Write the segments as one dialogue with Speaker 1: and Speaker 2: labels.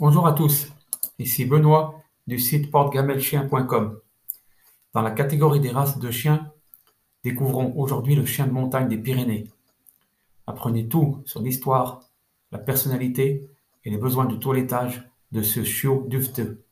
Speaker 1: Bonjour à tous, ici Benoît du site portegamelchien.com. Dans la catégorie des races de chiens, découvrons aujourd'hui le chien de montagne des Pyrénées. Apprenez tout sur l'histoire, la personnalité et les besoins de toilettage de ce chiot duveteux.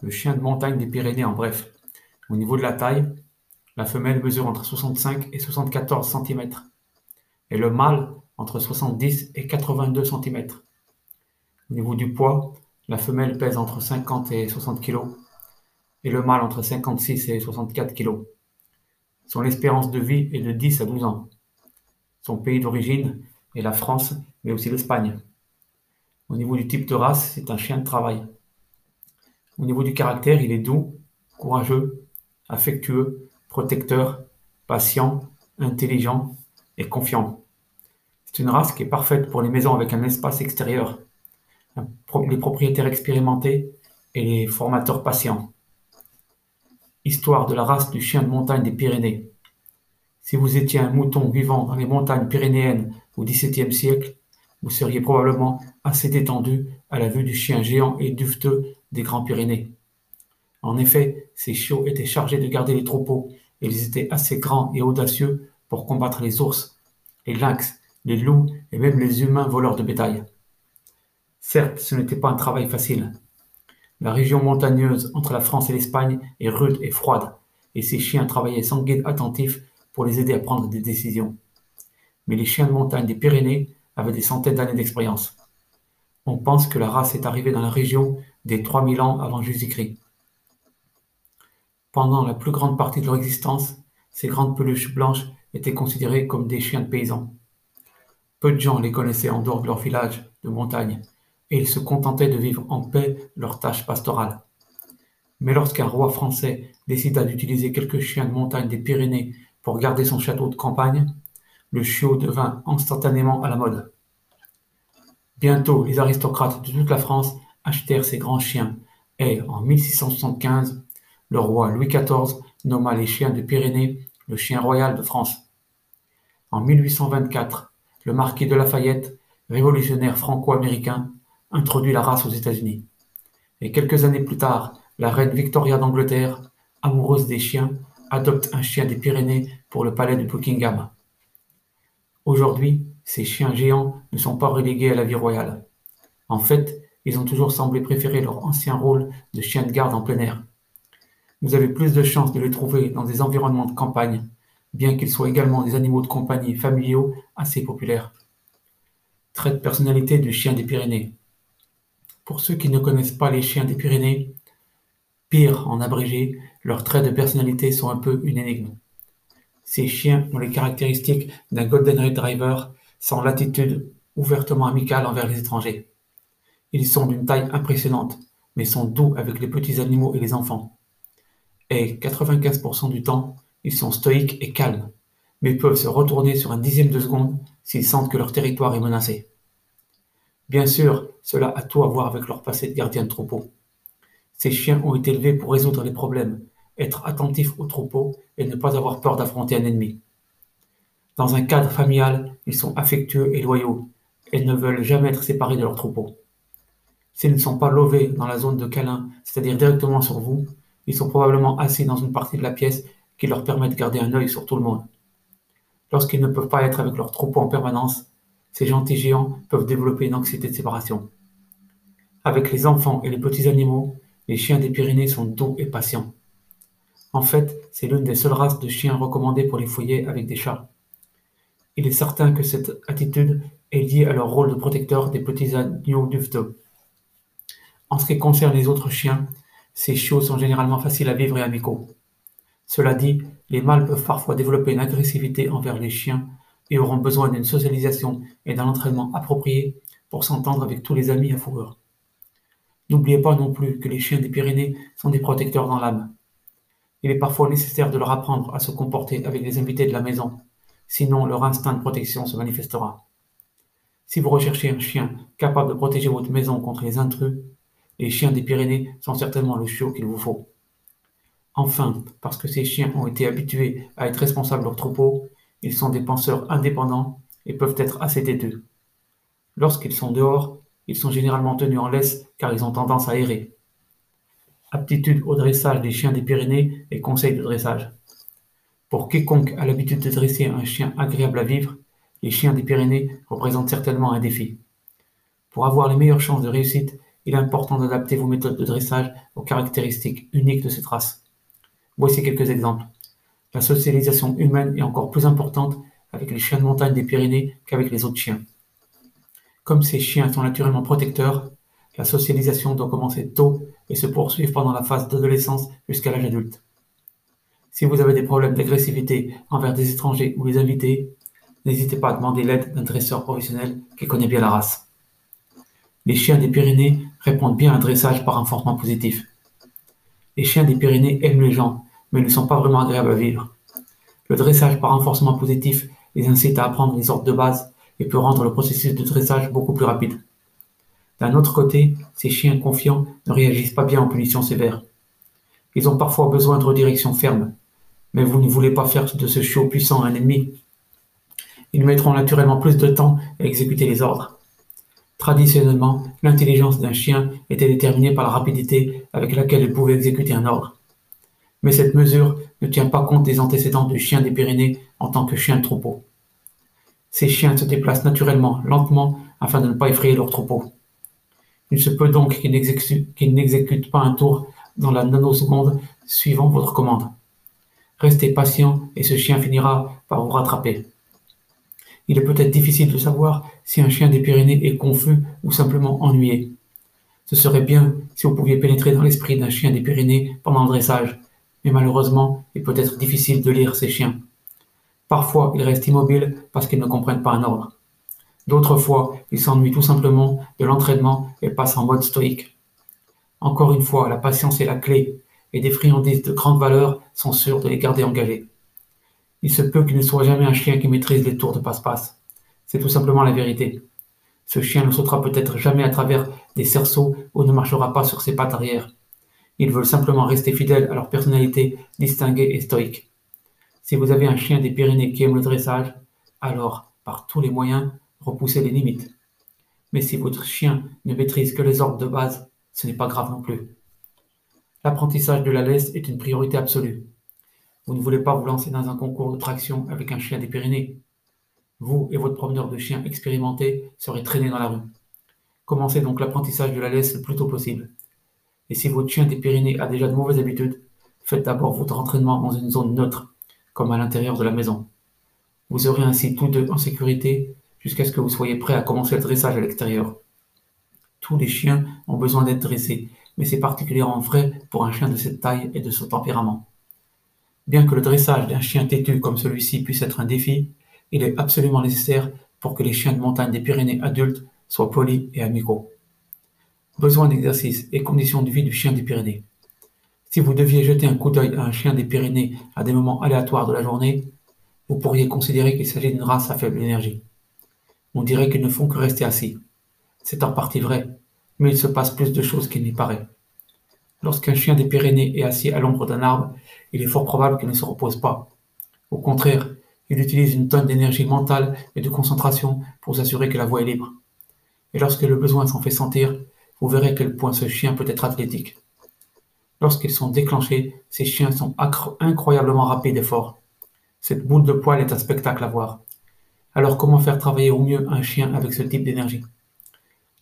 Speaker 1: Le chien de montagne des Pyrénées en bref. Au niveau de la taille, la femelle mesure entre 65 et 74 cm et le mâle entre 70 et 82 cm. Au niveau du poids, la femelle pèse entre 50 et 60 kg et le mâle entre 56 et 64 kg. Son espérance de vie est de 10 à 12 ans. Son pays d'origine est la France, mais aussi l'Espagne. Au niveau du type de race, c'est un chien de travail. Au niveau du caractère, il est doux, courageux, affectueux, protecteur, patient, intelligent et confiant. C'est une race qui est parfaite pour les maisons avec un espace extérieur, les propriétaires expérimentés et les formateurs patients. Histoire de la race du chien de montagne des Pyrénées. Si vous étiez un mouton vivant dans les montagnes pyrénéennes au XVIIe siècle, vous seriez probablement assez détendu à la vue du chien géant et duveteux des Grands Pyrénées. En effet, ces chiots étaient chargés de garder les troupeaux et ils étaient assez grands et audacieux pour combattre les ours, les lynx, les loups et même les humains voleurs de bétail. Certes, ce n'était pas un travail facile. La région montagneuse entre la France et l'Espagne est rude et froide, et ces chiens travaillaient sans guide attentif pour les aider à prendre des décisions. Mais les chiens de montagne des Pyrénées avaient des centaines d'années d'expérience. On pense que la race est arrivée dans la région des 3000 ans avant Jésus-Christ. Pendant la plus grande partie de leur existence, ces grandes peluches blanches étaient considérées comme des chiens de paysans. Peu de gens les connaissaient en dehors de leur village de montagne, et ils se contentaient de vivre en paix leur tâche pastorale. Mais lorsqu'un roi français décida d'utiliser quelques chiens de montagne des Pyrénées pour garder son château de campagne, le chiot devint instantanément à la mode. Bientôt, les aristocrates de toute la France achetèrent ces grands chiens, et en 1675, le roi Louis XIV nomma les chiens de Pyrénées le chien royal de France. En 1824, le marquis de Lafayette, révolutionnaire franco-américain, introduit la race aux États-Unis. Et quelques années plus tard, la reine Victoria d'Angleterre, amoureuse des chiens, adopte un chien des Pyrénées pour le palais de Buckingham. Aujourd'hui, ces chiens géants ne sont pas relégués à la vie royale. En fait, ils ont toujours semblé préférer leur ancien rôle de chien de garde en plein air. Vous avez plus de chances de les trouver dans des environnements de campagne, bien qu'ils soient également des animaux de compagnie familiaux assez populaires. Trait de personnalité du chien des Pyrénées. Pour ceux qui ne connaissent pas les chiens des Pyrénées, pire en abrégé, leurs traits de personnalité sont un peu une énigme. Ces chiens ont les caractéristiques d'un Golden Retriever sans l'attitude ouvertement amicale envers les étrangers. Ils sont d'une taille impressionnante, mais sont doux avec les petits animaux et les enfants. Et 95% du temps, ils sont stoïques et calmes, mais peuvent se retourner sur un dixième de seconde s'ils sentent que leur territoire est menacé. Bien sûr, cela a tout à voir avec leur passé de gardien de troupeau. Ces chiens ont été élevés pour résoudre les problèmes, être attentifs au troupeau et ne pas avoir peur d'affronter un ennemi. Dans un cadre familial, ils sont affectueux et loyaux et ne veulent jamais être séparés de leur troupeau. S'ils ne sont pas lovés dans la zone de câlin, c'est-à-dire directement sur vous, ils sont probablement assis dans une partie de la pièce qui leur permet de garder un œil sur tout le monde. Lorsqu'ils ne peuvent pas être avec leur troupeau en permanence, ces gentils géants peuvent développer une anxiété de séparation. Avec les enfants et les petits animaux, les chiens des Pyrénées sont doux et patients. En fait, c'est l'une des seules races de chiens recommandées pour les foyers avec des chats. Il est certain que cette attitude est liée à leur rôle de protecteur des petits agneaux duveteux. En ce qui concerne les autres chiens, ces chiots sont généralement faciles à vivre et amicaux. Cela dit, les mâles peuvent parfois développer une agressivité envers les chiens et auront besoin d'une socialisation et d'un entraînement approprié pour s'entendre avec tous les amis à fourrure. N'oubliez pas non plus que les chiens des Pyrénées sont des protecteurs dans l'âme. Il est parfois nécessaire de leur apprendre à se comporter avec les invités de la maison, sinon leur instinct de protection se manifestera. Si vous recherchez un chien capable de protéger votre maison contre les intrus, les chiens des Pyrénées sont certainement le chiot qu'il vous faut. Enfin, parce que ces chiens ont été habitués à être responsables de leur troupeau, ils sont des penseurs indépendants et peuvent être assez têteux. Lorsqu'ils sont dehors, Ils sont généralement tenus en laisse car ils ont tendance à errer. Aptitude au dressage des chiens des Pyrénées et conseils de dressage. Pour quiconque a l'habitude de dresser un chien agréable à vivre, les chiens des Pyrénées représentent certainement un défi. Pour avoir les meilleures chances de réussite, il est important d'adapter vos méthodes de dressage aux caractéristiques uniques de cette race. Voici quelques exemples. La socialisation humaine est encore plus importante avec les chiens de montagne des Pyrénées qu'avec les autres chiens. Comme ces chiens sont naturellement protecteurs, la socialisation doit commencer tôt et se poursuivre pendant la phase d'adolescence jusqu'à l'âge adulte. Si vous avez des problèmes d'agressivité envers des étrangers ou des invités, n'hésitez pas à demander l'aide d'un dresseur professionnel qui connaît bien la race. Les chiens des Pyrénées répondent bien à un dressage par renforcement positif. Les chiens des Pyrénées aiment les gens, mais ne sont pas vraiment agréables à vivre. Le dressage par renforcement positif les incite à apprendre les ordres de base et peut rendre le processus de dressage beaucoup plus rapide. D'un autre côté, ces chiens confiants ne réagissent pas bien aux punitions sévères. Ils ont parfois besoin de redirection ferme, mais vous ne voulez pas faire de ce chiot puissant un ennemi. Ils mettront naturellement plus de temps à exécuter les ordres. Traditionnellement, l'intelligence d'un chien était déterminée par la rapidité avec laquelle il pouvait exécuter un ordre. Mais cette mesure ne tient pas compte des antécédents du chien des Pyrénées en tant que chien de troupeau. Ces chiens se déplacent naturellement, lentement, afin de ne pas effrayer leur troupeau. Il se peut donc qu'ils n'exécutent pas un tour dans la nanoseconde suivant votre commande. Restez patient et ce chien finira par vous rattraper. Il est peut-être difficile de savoir si un chien des Pyrénées est confus ou simplement ennuyé. Ce serait bien si vous pouviez pénétrer dans l'esprit d'un chien des Pyrénées pendant le dressage, mais malheureusement, il peut être difficile de lire ces chiens. Parfois, ils restent immobiles parce qu'ils ne comprennent pas un ordre. D'autres fois, ils s'ennuient tout simplement de l'entraînement et passent en mode stoïque. Encore une fois, la patience est la clé, et des friandises de grande valeur sont sûres de les garder engagés. Il se peut qu'il ne soit jamais un chien qui maîtrise les tours de passe-passe. C'est tout simplement la vérité. Ce chien ne sautera peut-être jamais à travers des cerceaux ou ne marchera pas sur ses pattes arrière. Ils veulent simplement rester fidèles à leur personnalité distinguée et stoïque. Si vous avez un chien des Pyrénées qui aime le dressage, alors, par tous les moyens, repoussez les limites. Mais si votre chien ne maîtrise que les ordres de base, ce n'est pas grave non plus. L'apprentissage de la laisse est une priorité absolue. Vous ne voulez pas vous lancer dans un concours de traction avec un chien des Pyrénées. Vous et votre promeneur de chien expérimenté serez traînés dans la rue. Commencez donc l'apprentissage de la laisse le plus tôt possible. Et si votre chien des Pyrénées a déjà de mauvaises habitudes, faites d'abord votre entraînement dans une zone neutre comme à l'intérieur de la maison. Vous serez ainsi tous deux en sécurité jusqu'à ce que vous soyez prêts à commencer le dressage à l'extérieur. Tous les chiens ont besoin d'être dressés, mais c'est particulièrement vrai pour un chien de cette taille et de ce tempérament. Bien que le dressage d'un chien têtu comme celui-ci puisse être un défi, il est absolument nécessaire pour que les chiens de montagne des Pyrénées adultes soient polis et amicaux. Besoin d'exercice et conditions de vie du chien des Pyrénées. Si vous deviez jeter un coup d'œil à un chien des Pyrénées à des moments aléatoires de la journée, vous pourriez considérer qu'il s'agit d'une race à faible énergie. On dirait qu'ils ne font que rester assis. C'est en partie vrai, mais il se passe plus de choses qu'il n'y paraît. Lorsqu'un chien des Pyrénées est assis à l'ombre d'un arbre, il est fort probable qu'il ne se repose pas. Au contraire, il utilise une tonne d'énergie mentale et de concentration pour s'assurer que la voie est libre. Et lorsque le besoin s'en fait sentir, vous verrez à quel point ce chien peut être athlétique. Lorsqu'ils sont déclenchés, ces chiens sont incroyablement rapides et forts. Cette boule de poil est un spectacle à voir. Alors comment faire travailler au mieux un chien avec ce type d'énergie?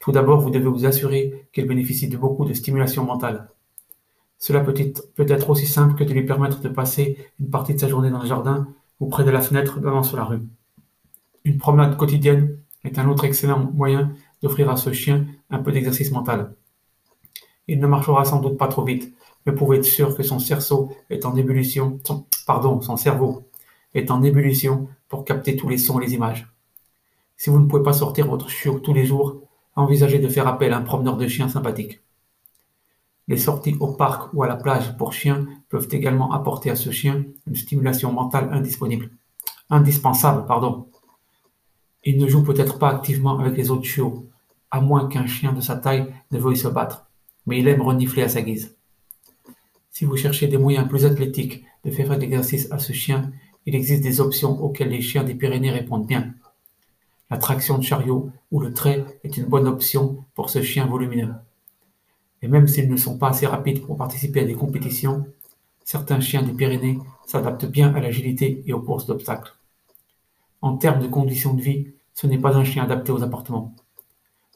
Speaker 1: Tout d'abord, vous devez vous assurer qu'il bénéficie de beaucoup de stimulation mentale. Cela peut être, aussi simple que de lui permettre de passer une partie de sa journée dans le jardin ou près de la fenêtre donnant sur la rue. Une promenade quotidienne est un autre excellent moyen d'offrir à ce chien un peu d'exercice mental. Il ne marchera sans doute pas trop vite, mais pouvez être sûr que son cerceau est en ébullition, pardon, son cerveau est en ébullition pour capter tous les sons et les images. Si vous ne pouvez pas sortir votre chiot tous les jours, envisagez de faire appel à un promeneur de chiens sympathique. Les sorties au parc ou à la plage pour chiens peuvent également apporter à ce chien une stimulation mentale. Indispensable, pardon. Il ne joue peut-être pas activement avec les autres chiots, à moins qu'un chien de sa taille ne veuille se battre, mais il aime renifler à sa guise. Si vous cherchez des moyens plus athlétiques de faire l'exercice à ce chien, il existe des options auxquelles les chiens des Pyrénées répondent bien. La traction de chariot ou le trait est une bonne option pour ce chien volumineux. Et même s'ils ne sont pas assez rapides pour participer à des compétitions, certains chiens des Pyrénées s'adaptent bien à l'agilité et aux courses d'obstacles. En termes de conditions de vie, ce n'est pas un chien adapté aux appartements.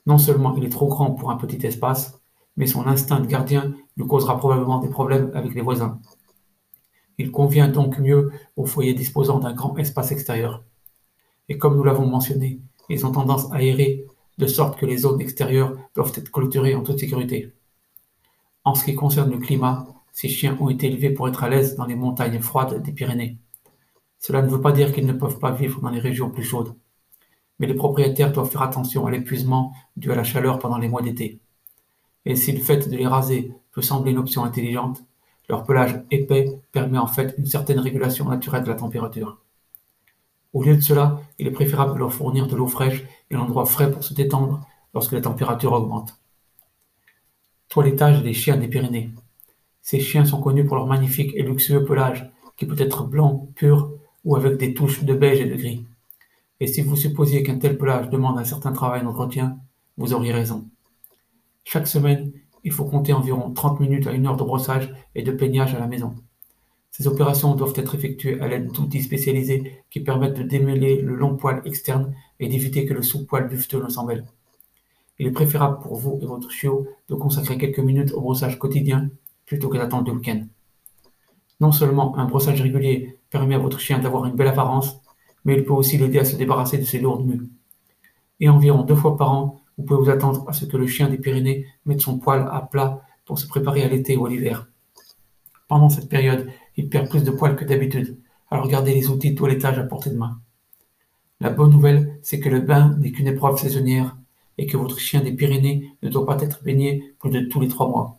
Speaker 1: Non seulement il est trop grand pour un petit espace, mais son instinct de gardien lui causera probablement des problèmes avec les voisins. Il convient donc mieux aux foyers disposant d'un grand espace extérieur. Et comme nous l'avons mentionné, ils ont tendance à errer de sorte que les zones extérieures doivent être clôturées en toute sécurité. En ce qui concerne le climat, ces chiens ont été élevés pour être à l'aise dans les montagnes froides des Pyrénées. Cela ne veut pas dire qu'ils ne peuvent pas vivre dans les régions plus chaudes. Mais les propriétaires doivent faire attention à l'épuisement dû à la chaleur pendant les mois d'été. Et si le fait de les raser peut sembler une option intelligente, leur pelage épais permet en fait une certaine régulation naturelle de la température. Au lieu de cela, il est préférable de leur fournir de l'eau fraîche et un endroit frais pour se détendre lorsque la température augmente. Toilettage des chiens des Pyrénées. Ces chiens sont connus pour leur magnifique et luxueux pelage, qui peut être blanc, pur ou avec des touches de beige et de gris. Et si vous supposiez qu'un tel pelage demande un certain travail d'entretien, vous auriez raison. Chaque semaine, il faut compter environ 30 minutes à une heure de brossage et de peignage à la maison. Ces opérations doivent être effectuées à l'aide d'outils spécialisés qui permettent de démêler le long poil externe et d'éviter que le sous-poil dufteux ne s'en mêle. Il est préférable pour vous et votre chiot de consacrer quelques minutes au brossage quotidien plutôt que d'attendre le week-end. Non seulement un brossage régulier permet à votre chien d'avoir une belle apparence, mais il peut aussi l'aider à se débarrasser de ses lourdes mues. Et environ deux fois par an, vous pouvez vous attendre à ce que le chien des Pyrénées mette son poil à plat pour se préparer à l'été ou à l'hiver. Pendant cette période, il perd plus de poils que d'habitude, alors gardez les outils de toilettage à portée de main. La bonne nouvelle, c'est que le bain n'est qu'une épreuve saisonnière et que votre chien des Pyrénées ne doit pas être baigné plus de tous les trois mois.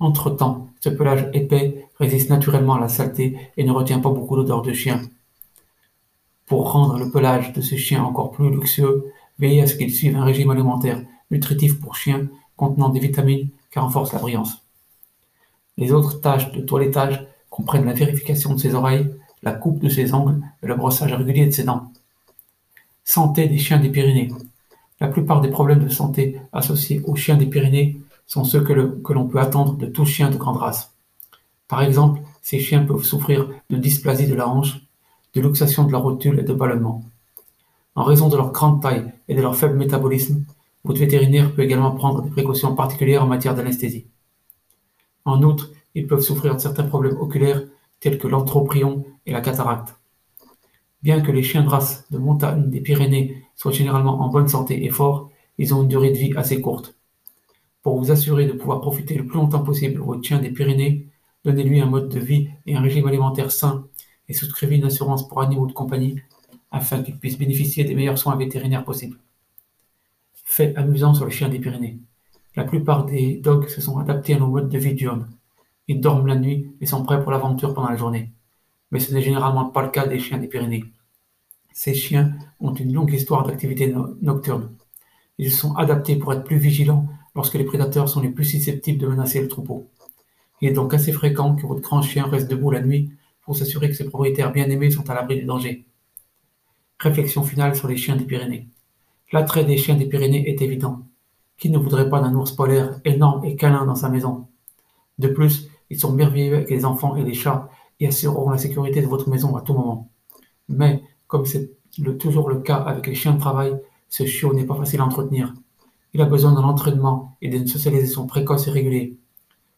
Speaker 1: Entre-temps, ce pelage épais résiste naturellement à la saleté et ne retient pas beaucoup d'odeur de chien. Pour rendre le pelage de ce chien encore plus luxueux, veillez à ce qu'il suive un régime alimentaire nutritif pour chien contenant des vitamines qui renforcent la brillance. Les autres tâches de toilettage comprennent la vérification de ses oreilles, la coupe de ses ongles et le brossage régulier de ses dents. Santé des chiens des Pyrénées. La plupart des problèmes de santé associés aux chiens des Pyrénées sont ceux que, l'on peut attendre de tout chien de grande race. Par exemple, ces chiens peuvent souffrir de dysplasie de la hanche, de luxation de la rotule et de ballonnement. En raison de leur grande taille et de leur faible métabolisme, votre vétérinaire peut également prendre des précautions particulières en matière d'anesthésie. En outre, ils peuvent souffrir de certains problèmes oculaires tels que l'anthroprion et la cataracte. Bien que les chiens de race de montagne des Pyrénées soient généralement en bonne santé et forts, ils ont une durée de vie assez courte. Pour vous assurer de pouvoir profiter le plus longtemps possible de votre chien des Pyrénées, donnez-lui un mode de vie et un régime alimentaire sain et souscrivez une assurance pour animaux de compagnie afin qu'il puisse bénéficier des meilleurs soins vétérinaires possibles. Fait amusant sur le chien des Pyrénées. La plupart des dogs se sont adaptés à nos modes de vie diurnes. Ils dorment la nuit et sont prêts pour l'aventure pendant la journée. Mais ce n'est généralement pas le cas des chiens des Pyrénées. Ces chiens ont une longue histoire d'activité nocturne. Ils sont adaptés pour être plus vigilants lorsque les prédateurs sont les plus susceptibles de menacer le troupeau. Il est donc assez fréquent que votre grand chien reste debout la nuit pour s'assurer que ses propriétaires bien-aimés sont à l'abri du danger. Réflexion finale sur les chiens des Pyrénées. L'attrait des chiens des Pyrénées est évident. Qui ne voudrait pas d'un ours polaire énorme et câlin dans sa maison? De plus, ils sont merveilleux avec les enfants et les chats et assureront la sécurité de votre maison à tout moment. Mais, comme c'est toujours le cas avec les chiens de travail, ce chiot n'est pas facile à entretenir. Il a besoin d'un entraînement et d'une socialisation précoce et régulière.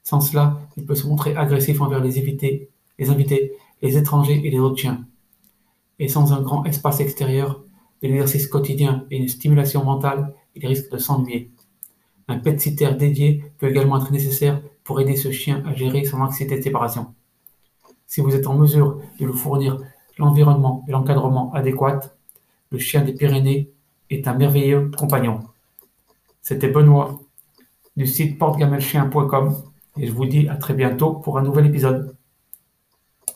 Speaker 1: Sans cela, il peut se montrer agressif envers les invités, les invités, les étrangers et les autres chiens. Et sans un grand espace extérieur, de l'exercice quotidien et une stimulation mentale, il risque de s'ennuyer. Un pet sitter dédié peut également être nécessaire pour aider ce chien à gérer son anxiété de séparation. Si vous êtes en mesure de lui fournir l'environnement et l'encadrement adéquat, le chien des Pyrénées est un merveilleux compagnon. C'était Benoît du site portegamelchien.com et je vous dis à très bientôt pour un nouvel épisode.